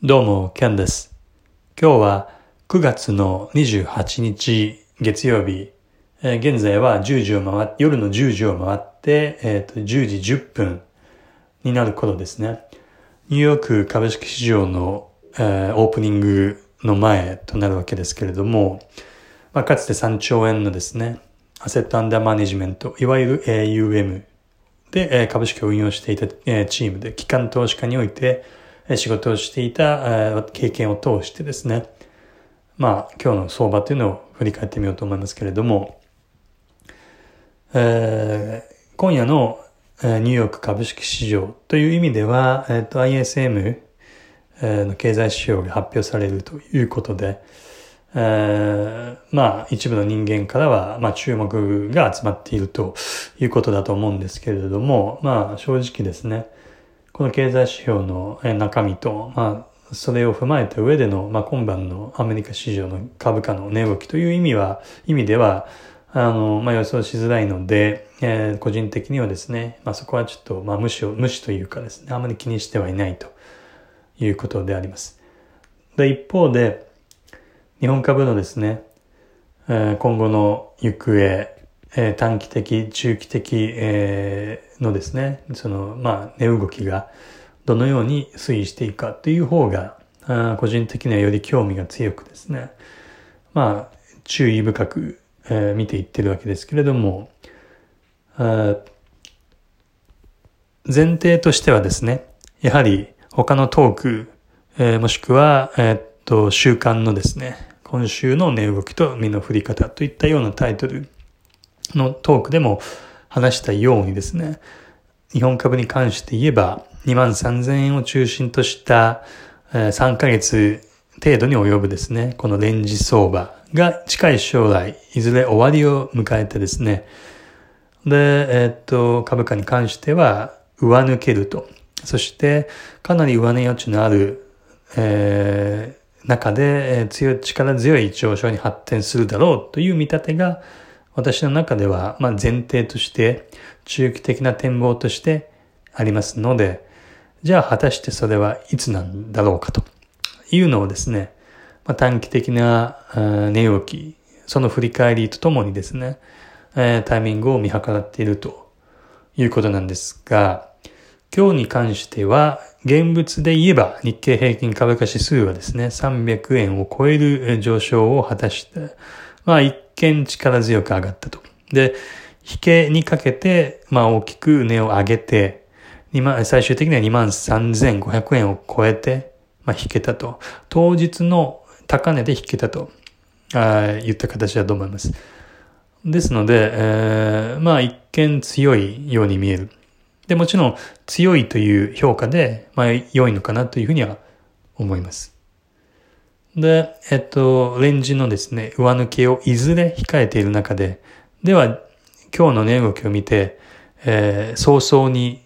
どうも、ケンです。今日は9月の28日月曜日、えー現在は10時を回って夜の10時を回って、えーと10時10分になる頃ですね。ニューヨーク株式市場の、えーオープニングの前となるわけですけれども、まあ、かつて3兆円のですね、アセットアンダーマネジメント、いわゆる AUM で、えー株式を運用していた、えーチームで、機関投資家において、仕事をしていた、経験を通してですね、まあ、今日の相場というのを振り返ってみようと思いますけれども、えー今夜の、ニューヨーク株式市場という意味では、えっ、と、ISM の経済指標が発表されるということで、えーまあ、一部の人間からは、まあ、注目が集まっているということだと思うんですけれども、まあ、正直ですね、この経済指標の中身と、まあ、それを踏まえた上での、まあ、今晩のアメリカ市場の株価の値動きという意味は、意味では、あの、まあ、予想しづらいので、えー個人的にはですね、まあ、そこはちょっと、まあ、無視を、無視というかですね、あまり気にしてはいないということであります。で、一方で、日本株のですね、えー今後の行方、えー短期的、中期的、えのですね、その、まあ、値動きがどのように推移していくかという方が、あ個人的にはより興味が強くですね、まあ、注意深く、えー見ていってるわけですけれども、前提としてはですね、やはり他のトーク、えーもしくは、えーっと、週間のですね、今週の値動きと身の振り方といったようなタイトルのトークでも話したようにですね、日本株に関して言えば、2万3000円を中心とした、3ヶ月程度に及ぶですね、このレンジ相場が近い将来、いずれ終わりを迎えてですね、で、えーっと、株価に関しては上抜けると。そして、かなり上値余地のある、えー中で、えー強い、力強い上昇に発展するだろうという見立てが、私の中では、まあ、前提として、中期的な展望としてありますので、じゃあ果たしてそれはいつなんだろうかと。いうのをですね、まあ、短期的な値動き、その振り返りとともにですね、えータイミングを見計らっているということなんですが、今日に関しては、現物で言えば日経平均株価指数はですね、300円を超える上昇を果たして、まあ一見力強く上がったと。で、引けにかけて、まあ大きく値を上げて、万最終的には23,500円を超えて、まあ引けたと。当日の高値で引けたと、あー言った形だと思います。ですので、えーまあ一見強いように見える。で、もちろん強いという評価で、まあ良いのかなというふうには思います。で、えっと、レンジのですね、上抜けをいずれ控えている中で、では、今日の値動きを見て、えー早々に、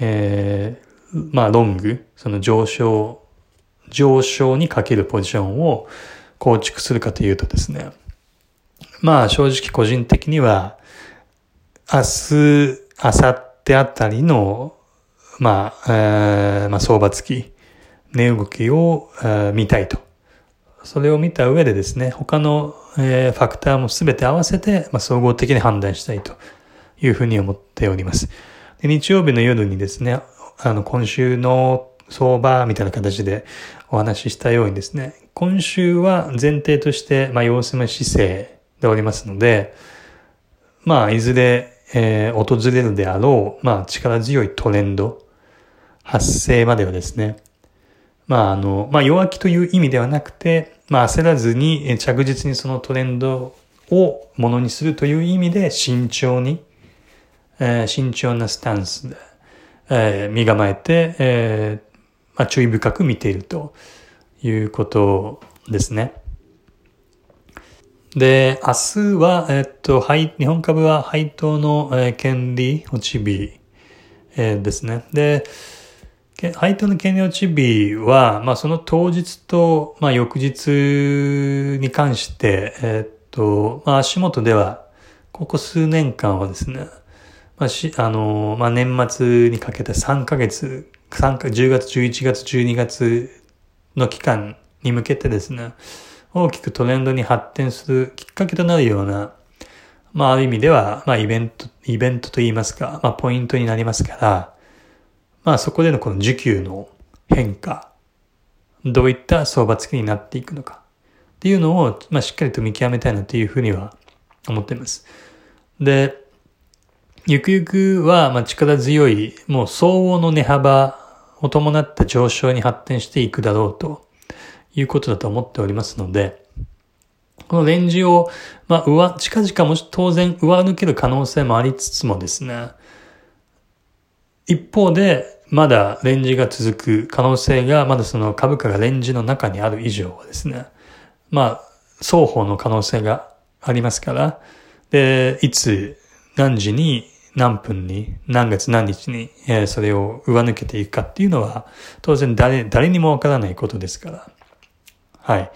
えーまあ、ロング、その上昇、上昇にかけるポジションを構築するかというとですね、まあ正直個人的には、明日、明後日あたりの、まあ、えーまあ相場付き、値動きを、えー見たいと。それを見た上でですね、他の、えファクターもすべて合わせて、ま、総合的に判断したいというふうに思っております。で日曜日の夜にですね、あの、今週の相場みたいな形でお話ししたようにですね、今週は前提として、まあ、様子見姿勢でおりますので、まあ、いずれ、えー訪れるであろう、まあ、力強いトレンド発生まではですね、まあ、あの、まあ、弱気という意味ではなくて、まあ、焦らずに着実にそのトレンドをものにするという意味で慎重に、えー慎重なスタンスで、えー身構えて、えーまあ、注意深く見ているということですね。で、明日は、えっと、配日本株は配当の、えー権利落ち日、えーですね。で、け配当の権利落ち日は、まあ、その当日と、まあ、翌日に関して、えっと、まあ、足元では、ここ数年間はですね、まあ、し、あの、まあ、年末にかけて3ヶ月、3か、10月、11月、12月の期間に向けてですね、大きくトレンドに発展するきっかけとなるような、まあ、ある意味では、まあ、イベント、イベントと言いますか、まあ、ポイントになりますから、まあ、そこでのこの需給の変化、どういった相場付きになっていくのか、っていうのを、まあ、しっかりと見極めたいなというふうには思っています。で、ゆくゆくは、まあ、力強い、もう相応の値幅を伴った上昇に発展していくだろうということだと思っておりますので、このレンジを、まあ、上、近々もし当然上抜ける可能性もありつつもですね、一方で、まだレンジが続く可能性が、まだその株価がレンジの中にある以上はですね、まあ、双方の可能性がありますから、で、いつ、何時に、何分に、何月何日に、え、それを上抜けていくかっていうのは、当然誰、誰にもわからないことですから。はい。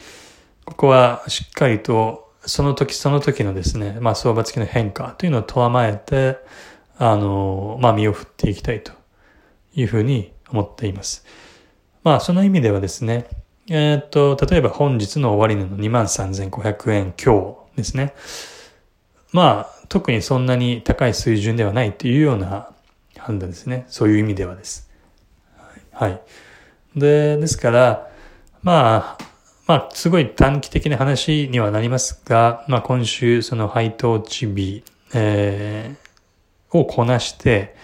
ここはしっかりと、その時その時のですね、まあ相場付きの変化というのをとわまえて、あの、まあ身を振っていきたいというふうに思っています。まあその意味ではですね、えっ、と、例えば本日の終値の23,500円強ですね。まあ特にそんなに高い水準ではないというような判断ですね。そういう意味ではです。はい。で、ですから、まあ、まあ、すごい短期的な話にはなりますが、まあ、今週、その配当値日、えー、をこなして、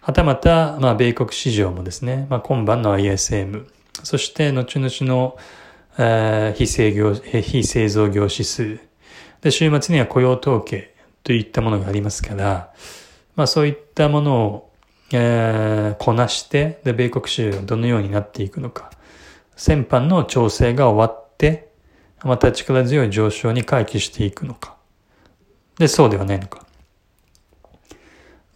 はたまた、まあ、米国市場もですね、まあ、今晩の ISM、そして、後々の、えー、非製業、非製造業指数、で、週末には雇用統計といったものがありますから、まあ、そういったものを、えー、こなして、で、米国市場がどのようになっていくのか、先般の調整が終わって、また力強い上昇に回帰していくのか。で、そうではないのか。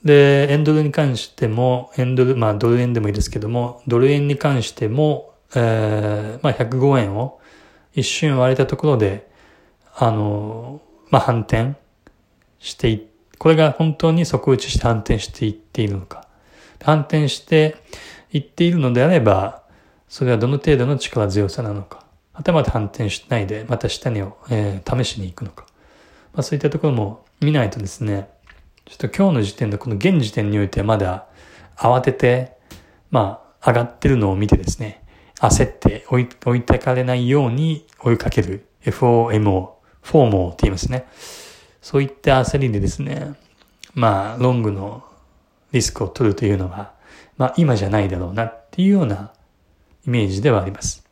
で、円ドルに関しても、円ドル、まあドル円でもいいですけども、ドル円に関しても、えー、まあ105円を一瞬割れたところで、あの、まあ反転してい、これが本当に底打ちして反転していっているのか。反転していっているのであれば、それはどの程度の力強さなのか。はたまた反転しないで、また下にを、えー、試しに行くのか。まあそういったところも見ないとですね、ちょっと今日の時点でこの現時点においてまだ慌てて、まあ上がってるのを見てですね、焦って置い置いてかれないように追いかける FOMO、フォーモーって言いますね。そういった焦りでですね、まあロングのリスクを取るというのは、まあ今じゃないだろうなっていうようなイメージではあります。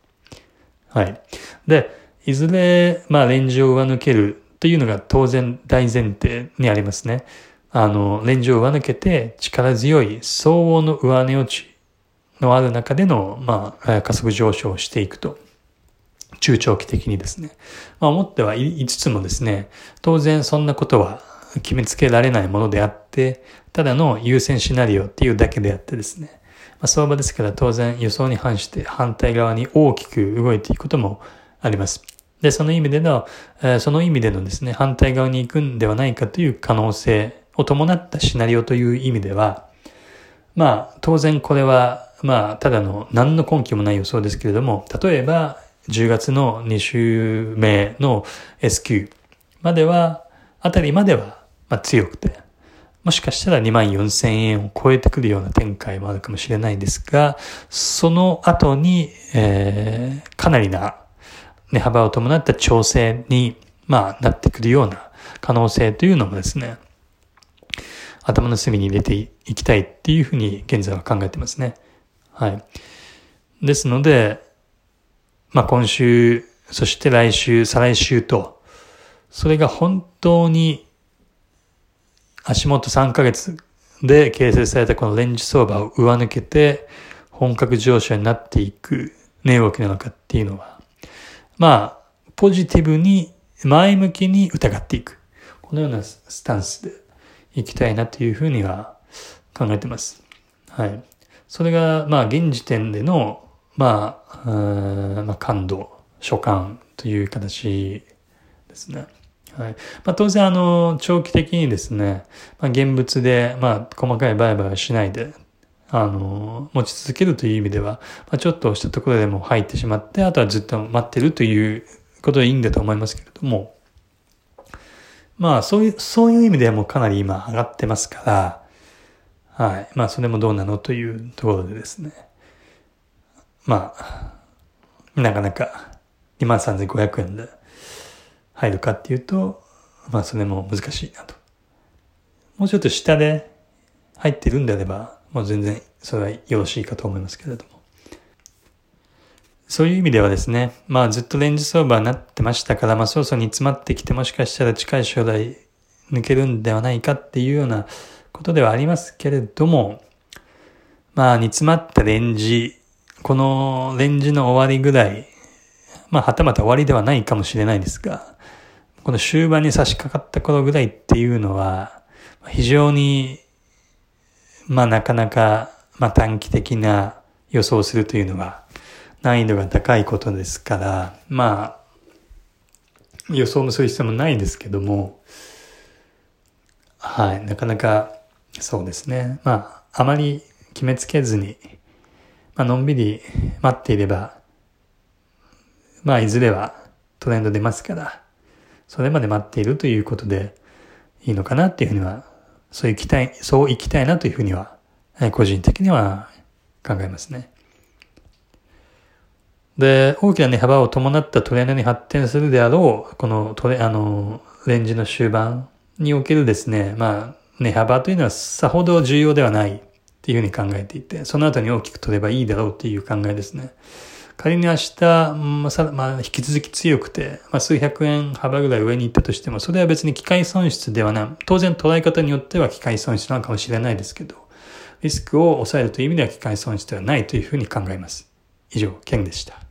はい。で、いずれ、まあ、レンジを上抜けるというのが当然大前提にありますね。あの、レンジを上抜けて力強い相応の上値落ちのある中での、まあ、加速上昇をしていくと。中長期的にですね。まあ、思ってはいつつもですね、当然そんなことは決めつけられないものであって、ただの優先シナリオっていうだけであってですね。まあ、相場ですから当然予想に反して反対側に大きく動いていくこともあります。で、その意味での、その意味でのですね、反対側に行くんではないかという可能性を伴ったシナリオという意味では、まあ、当然これは、まあ、ただの何の根拠もない予想ですけれども、例えば、10月の2週目の S q までは、あたりまでは、まあ、強くて、もしかしたら2万4千円を超えてくるような展開もあるかもしれないですが、その後に、えー、かなりな値幅を伴った調整に、まあ、なってくるような可能性というのもですね、頭の隅に入れていきたいっていうふうに現在は考えてますね。はい。ですので、まあ今週、そして来週、再来週と、それが本当に足元3ヶ月で形成されたこのレンジ相場を上抜けて本格上昇になっていく値動きなのかっていうのは、まあ、ポジティブに前向きに疑っていく。このようなスタンスでいきたいなというふうには考えてます。はい。それが、まあ、現時点での、まあ、まあ、感度、所感という形ですね。はい。まあ、当然、あの、長期的にですね、まあ、現物で、まあ、細かい売買はしないで、あの、持ち続けるという意味では、まあ、ちょっとしたところでも入ってしまって、あとはずっと待ってるということでいいんだと思いますけれども、まあ、そういう、そういう意味ではもうかなり今上がってますから、はい。まあ、それもどうなのというところでですね。まあ、なかなか23,500円で入るかっていうと、まあ、それも難しいなと。もうちょっと下で入ってるんであれば、もう全然それはよろしいかと思いますけれども。そういう意味ではですね、まあずっとレンジ相場になってましたから、まあそろそろ煮詰まってきてもしかしたら近い将来抜けるんではないかっていうようなことではありますけれども、まあ煮詰まったレンジ、このレンジの終わりぐらい、まあはたまた終わりではないかもしれないですが、この終盤に差し掛かった頃ぐらいっていうのは、非常に、まあなかなか、まあ短期的な予想をするというのは、難易度が高いことですから、まあ、予想もする必要もないですけども、はい、なかなか、そうですね。まあ、あまり決めつけずに、まあのんびり待っていれば、まあ、いずれはトレンド出ますから、それまで待っているということでいいのかなっていうふうには、そう行きたい、そう行きたいなというふうには、個人的には考えますね。で、大きな値幅を伴ったトレンドに発展するであろう、このトレ、あの、レンジの終盤におけるですね、まあ、値幅というのはさほど重要ではないっていうふうに考えていて、その後に大きく取ればいいだろうっていう考えですね。仮に明日、まあ、さまあ、引き続き強くて、まあ、数百円幅ぐらい上に行ったとしても、それは別に機械損失ではない。当然捉え方によっては機械損失なのかもしれないですけど、リスクを抑えるという意味では機械損失ではないというふうに考えます。以上、ケンでした。